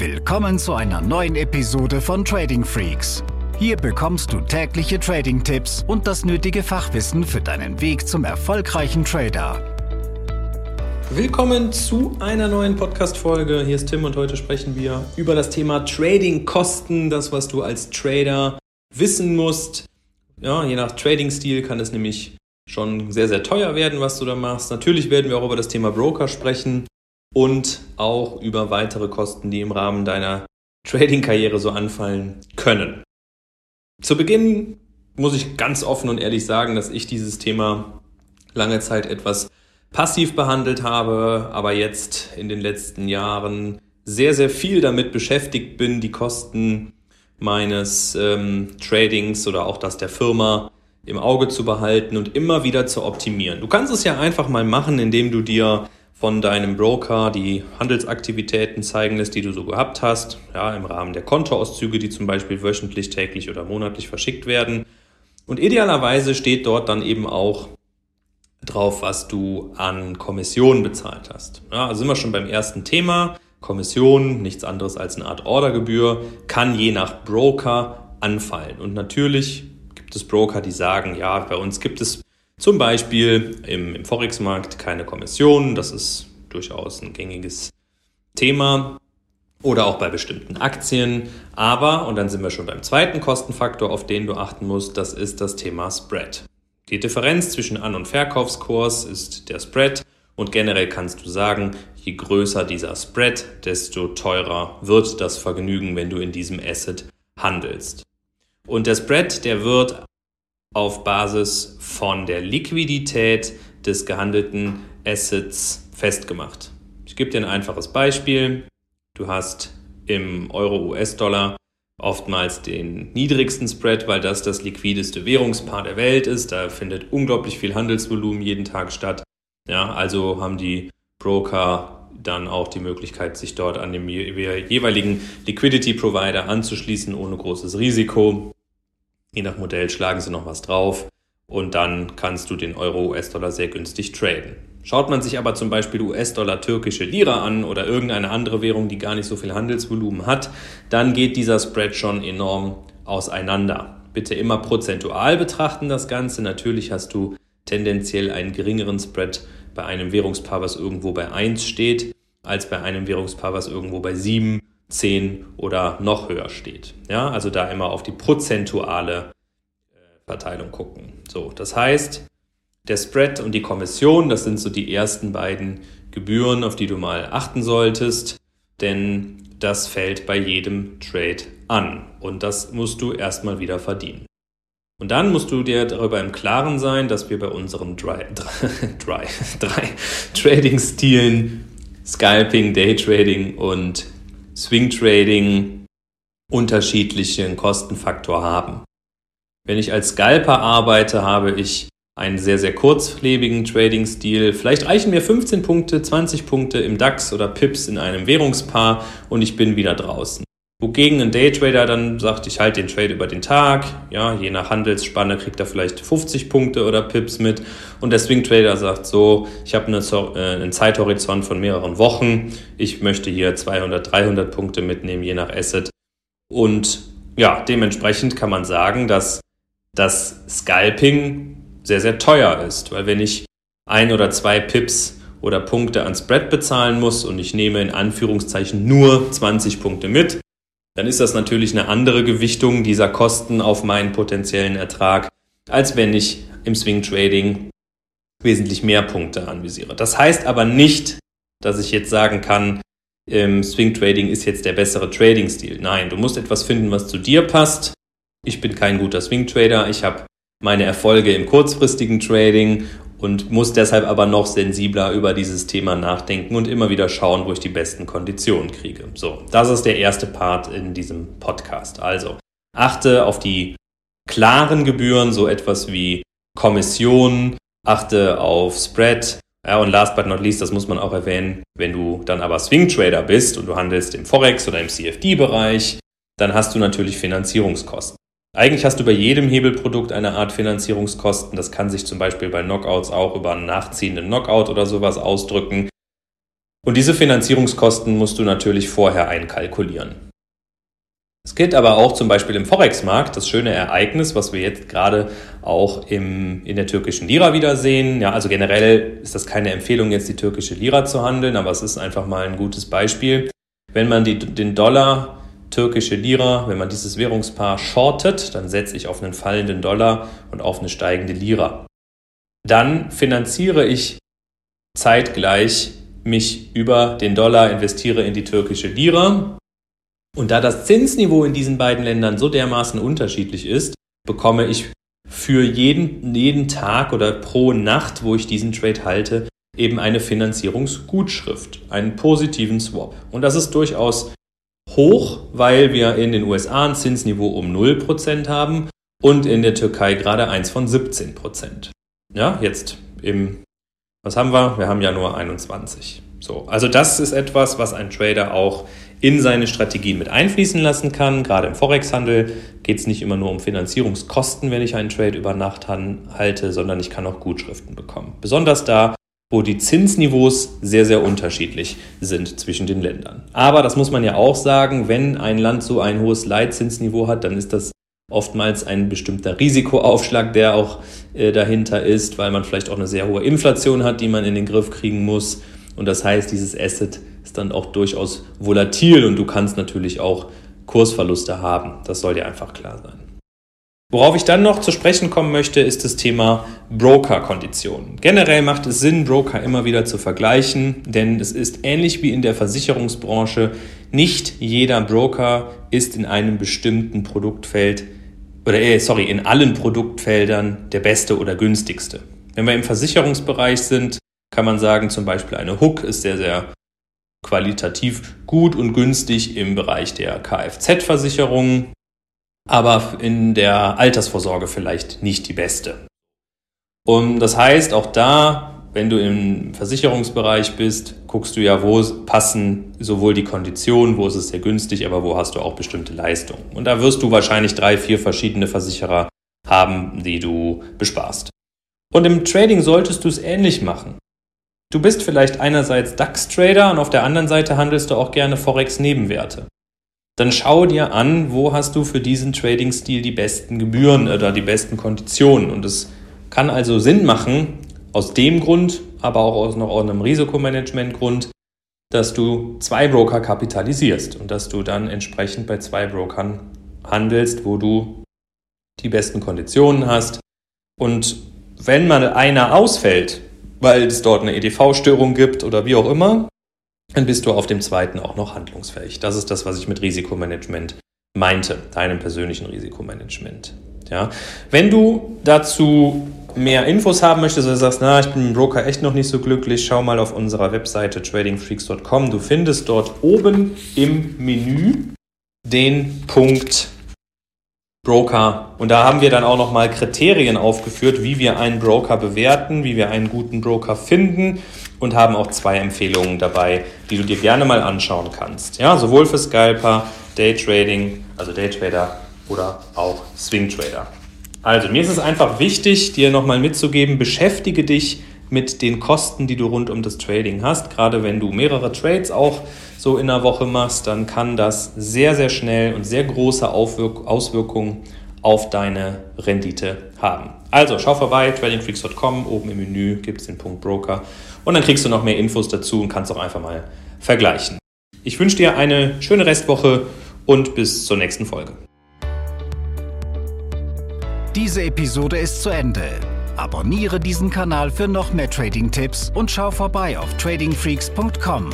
Willkommen zu einer neuen Episode von Trading Freaks. Hier bekommst du tägliche Trading-Tipps und das nötige Fachwissen für deinen Weg zum erfolgreichen Trader. Willkommen zu einer neuen Podcast-Folge. Hier ist Tim und heute sprechen wir über das Thema Trading-Kosten, das, was du als Trader wissen musst. Ja, je nach Trading-Stil kann es nämlich schon sehr, sehr teuer werden, was du da machst. Natürlich werden wir auch über das Thema Broker sprechen und auch über weitere Kosten, die im Rahmen deiner Trading-Karriere so anfallen können. Zu Beginn muss ich ganz offen und ehrlich sagen, dass ich dieses Thema lange Zeit etwas passiv behandelt habe, aber jetzt in den letzten Jahren sehr, sehr viel damit beschäftigt bin, die Kosten meines ähm, Tradings oder auch das der Firma im Auge zu behalten und immer wieder zu optimieren. Du kannst es ja einfach mal machen, indem du dir von deinem Broker die Handelsaktivitäten zeigen lässt, die du so gehabt hast, ja, im Rahmen der Kontoauszüge, die zum Beispiel wöchentlich, täglich oder monatlich verschickt werden. Und idealerweise steht dort dann eben auch drauf, was du an Kommission bezahlt hast. Ja, also sind wir schon beim ersten Thema. Kommission, nichts anderes als eine Art Ordergebühr, kann je nach Broker anfallen. Und natürlich gibt es Broker, die sagen, ja, bei uns gibt es zum Beispiel im, im Forex-Markt keine Kommission, das ist durchaus ein gängiges Thema. Oder auch bei bestimmten Aktien. Aber, und dann sind wir schon beim zweiten Kostenfaktor, auf den du achten musst, das ist das Thema Spread. Die Differenz zwischen An- und Verkaufskurs ist der Spread. Und generell kannst du sagen, je größer dieser Spread, desto teurer wird das Vergnügen, wenn du in diesem Asset handelst. Und der Spread, der wird auf Basis von der Liquidität des gehandelten Assets festgemacht. Ich gebe dir ein einfaches Beispiel. Du hast im Euro-US-Dollar oftmals den niedrigsten Spread, weil das das liquideste Währungspaar der Welt ist. Da findet unglaublich viel Handelsvolumen jeden Tag statt. Ja, also haben die Broker dann auch die Möglichkeit, sich dort an dem jeweiligen Liquidity Provider anzuschließen, ohne großes Risiko. Je nach Modell schlagen sie noch was drauf und dann kannst du den Euro-US-Dollar sehr günstig traden. Schaut man sich aber zum Beispiel US-Dollar türkische Lira an oder irgendeine andere Währung, die gar nicht so viel Handelsvolumen hat, dann geht dieser Spread schon enorm auseinander. Bitte immer prozentual betrachten das Ganze. Natürlich hast du tendenziell einen geringeren Spread bei einem Währungspaar, was irgendwo bei 1 steht, als bei einem Währungspaar, was irgendwo bei 7 10 oder noch höher steht. Ja, also da immer auf die prozentuale äh, Verteilung gucken. So, das heißt, der Spread und die Kommission, das sind so die ersten beiden Gebühren, auf die du mal achten solltest, denn das fällt bei jedem Trade an und das musst du erstmal wieder verdienen. Und dann musst du dir darüber im Klaren sein, dass wir bei unseren drei, drei, drei Trading-Stilen, Scalping, Daytrading und Swing Trading unterschiedlichen Kostenfaktor haben. Wenn ich als Scalper arbeite, habe ich einen sehr, sehr kurzlebigen Trading-Stil. Vielleicht reichen mir 15 Punkte, 20 Punkte im DAX oder Pips in einem Währungspaar und ich bin wieder draußen. Wogegen ein Daytrader dann sagt, ich halte den Trade über den Tag, ja, je nach Handelsspanne kriegt er vielleicht 50 Punkte oder Pips mit. Und der Swing Trader sagt so, ich habe äh, einen Zeithorizont von mehreren Wochen, ich möchte hier 200, 300 Punkte mitnehmen, je nach Asset. Und ja, dementsprechend kann man sagen, dass das Scalping sehr, sehr teuer ist, weil wenn ich ein oder zwei Pips oder Punkte an Spread bezahlen muss und ich nehme in Anführungszeichen nur 20 Punkte mit, dann ist das natürlich eine andere Gewichtung dieser Kosten auf meinen potenziellen Ertrag, als wenn ich im Swing Trading wesentlich mehr Punkte anvisiere. Das heißt aber nicht, dass ich jetzt sagen kann, im Swing Trading ist jetzt der bessere Trading-Stil. Nein, du musst etwas finden, was zu dir passt. Ich bin kein guter Swing Trader. Ich habe meine Erfolge im kurzfristigen Trading und muss deshalb aber noch sensibler über dieses Thema nachdenken und immer wieder schauen, wo ich die besten Konditionen kriege. So, das ist der erste Part in diesem Podcast. Also, achte auf die klaren Gebühren, so etwas wie Kommission, achte auf Spread. Ja, und last but not least, das muss man auch erwähnen, wenn du dann aber Swing Trader bist und du handelst im Forex oder im CFD-Bereich, dann hast du natürlich Finanzierungskosten. Eigentlich hast du bei jedem Hebelprodukt eine Art Finanzierungskosten. Das kann sich zum Beispiel bei Knockouts auch über einen nachziehenden Knockout oder sowas ausdrücken. Und diese Finanzierungskosten musst du natürlich vorher einkalkulieren. Es gilt aber auch zum Beispiel im Forex-Markt das schöne Ereignis, was wir jetzt gerade auch im, in der türkischen Lira wiedersehen. Ja, also generell ist das keine Empfehlung, jetzt die türkische Lira zu handeln, aber es ist einfach mal ein gutes Beispiel. Wenn man die, den Dollar, türkische Lira, wenn man dieses Währungspaar shortet, dann setze ich auf einen fallenden Dollar und auf eine steigende Lira. Dann finanziere ich zeitgleich mich über den Dollar, investiere in die türkische Lira. Und da das Zinsniveau in diesen beiden Ländern so dermaßen unterschiedlich ist, bekomme ich für jeden, jeden Tag oder pro Nacht, wo ich diesen Trade halte, eben eine Finanzierungsgutschrift, einen positiven Swap. Und das ist durchaus hoch, weil wir in den USA ein Zinsniveau um 0% haben und in der Türkei gerade eins von 17%. Ja, jetzt im, was haben wir? Wir haben ja nur 21. So, also das ist etwas, was ein Trader auch in seine Strategien mit einfließen lassen kann. Gerade im Forex-Handel geht es nicht immer nur um Finanzierungskosten, wenn ich einen Trade über Nacht halte, sondern ich kann auch Gutschriften bekommen. Besonders da, wo die Zinsniveaus sehr, sehr unterschiedlich sind zwischen den Ländern. Aber das muss man ja auch sagen, wenn ein Land so ein hohes Leitzinsniveau hat, dann ist das oftmals ein bestimmter Risikoaufschlag, der auch äh, dahinter ist, weil man vielleicht auch eine sehr hohe Inflation hat, die man in den Griff kriegen muss. Und das heißt, dieses Asset ist dann auch durchaus volatil und du kannst natürlich auch Kursverluste haben. Das soll dir einfach klar sein. Worauf ich dann noch zu sprechen kommen möchte, ist das Thema Broker-Konditionen. Generell macht es Sinn, Broker immer wieder zu vergleichen, denn es ist ähnlich wie in der Versicherungsbranche. Nicht jeder Broker ist in einem bestimmten Produktfeld oder äh, sorry, in allen Produktfeldern der beste oder günstigste. Wenn wir im Versicherungsbereich sind, kann man sagen, zum Beispiel eine Hook ist sehr, sehr qualitativ gut und günstig im Bereich der Kfz-Versicherung aber in der Altersvorsorge vielleicht nicht die beste. Und das heißt, auch da, wenn du im Versicherungsbereich bist, guckst du ja, wo passen sowohl die Konditionen, wo ist es sehr günstig, aber wo hast du auch bestimmte Leistungen. Und da wirst du wahrscheinlich drei, vier verschiedene Versicherer haben, die du besparst. Und im Trading solltest du es ähnlich machen. Du bist vielleicht einerseits DAX-Trader und auf der anderen Seite handelst du auch gerne Forex-Nebenwerte dann schau dir an, wo hast du für diesen Trading-Stil die besten Gebühren oder die besten Konditionen. Und es kann also Sinn machen, aus dem Grund, aber auch aus noch einem Risikomanagement-Grund, dass du zwei Broker kapitalisierst und dass du dann entsprechend bei zwei Brokern handelst, wo du die besten Konditionen hast. Und wenn mal einer ausfällt, weil es dort eine EDV-Störung gibt oder wie auch immer, dann bist du auf dem zweiten auch noch handlungsfähig. Das ist das, was ich mit Risikomanagement meinte, deinem persönlichen Risikomanagement. Ja. Wenn du dazu mehr Infos haben möchtest oder sagst, na, ich bin im Broker echt noch nicht so glücklich, schau mal auf unserer Webseite tradingfreaks.com. Du findest dort oben im Menü den Punkt Broker. Und da haben wir dann auch nochmal Kriterien aufgeführt, wie wir einen Broker bewerten, wie wir einen guten Broker finden und haben auch zwei Empfehlungen dabei, die du dir gerne mal anschauen kannst. Ja, sowohl für Scalper, Daytrading, also Daytrader oder auch Swingtrader. Also mir ist es einfach wichtig, dir nochmal mitzugeben, beschäftige dich mit den Kosten, die du rund um das Trading hast. Gerade wenn du mehrere Trades auch so in einer Woche machst, dann kann das sehr, sehr schnell und sehr große Aufwirk Auswirkungen auf deine Rendite haben. Also schau vorbei, tradingfreaks.com, oben im Menü gibt es den Punkt Broker und dann kriegst du noch mehr Infos dazu und kannst auch einfach mal vergleichen. Ich wünsche dir eine schöne Restwoche und bis zur nächsten Folge. Diese Episode ist zu Ende. Abonniere diesen Kanal für noch mehr Trading-Tipps und schau vorbei auf tradingfreaks.com.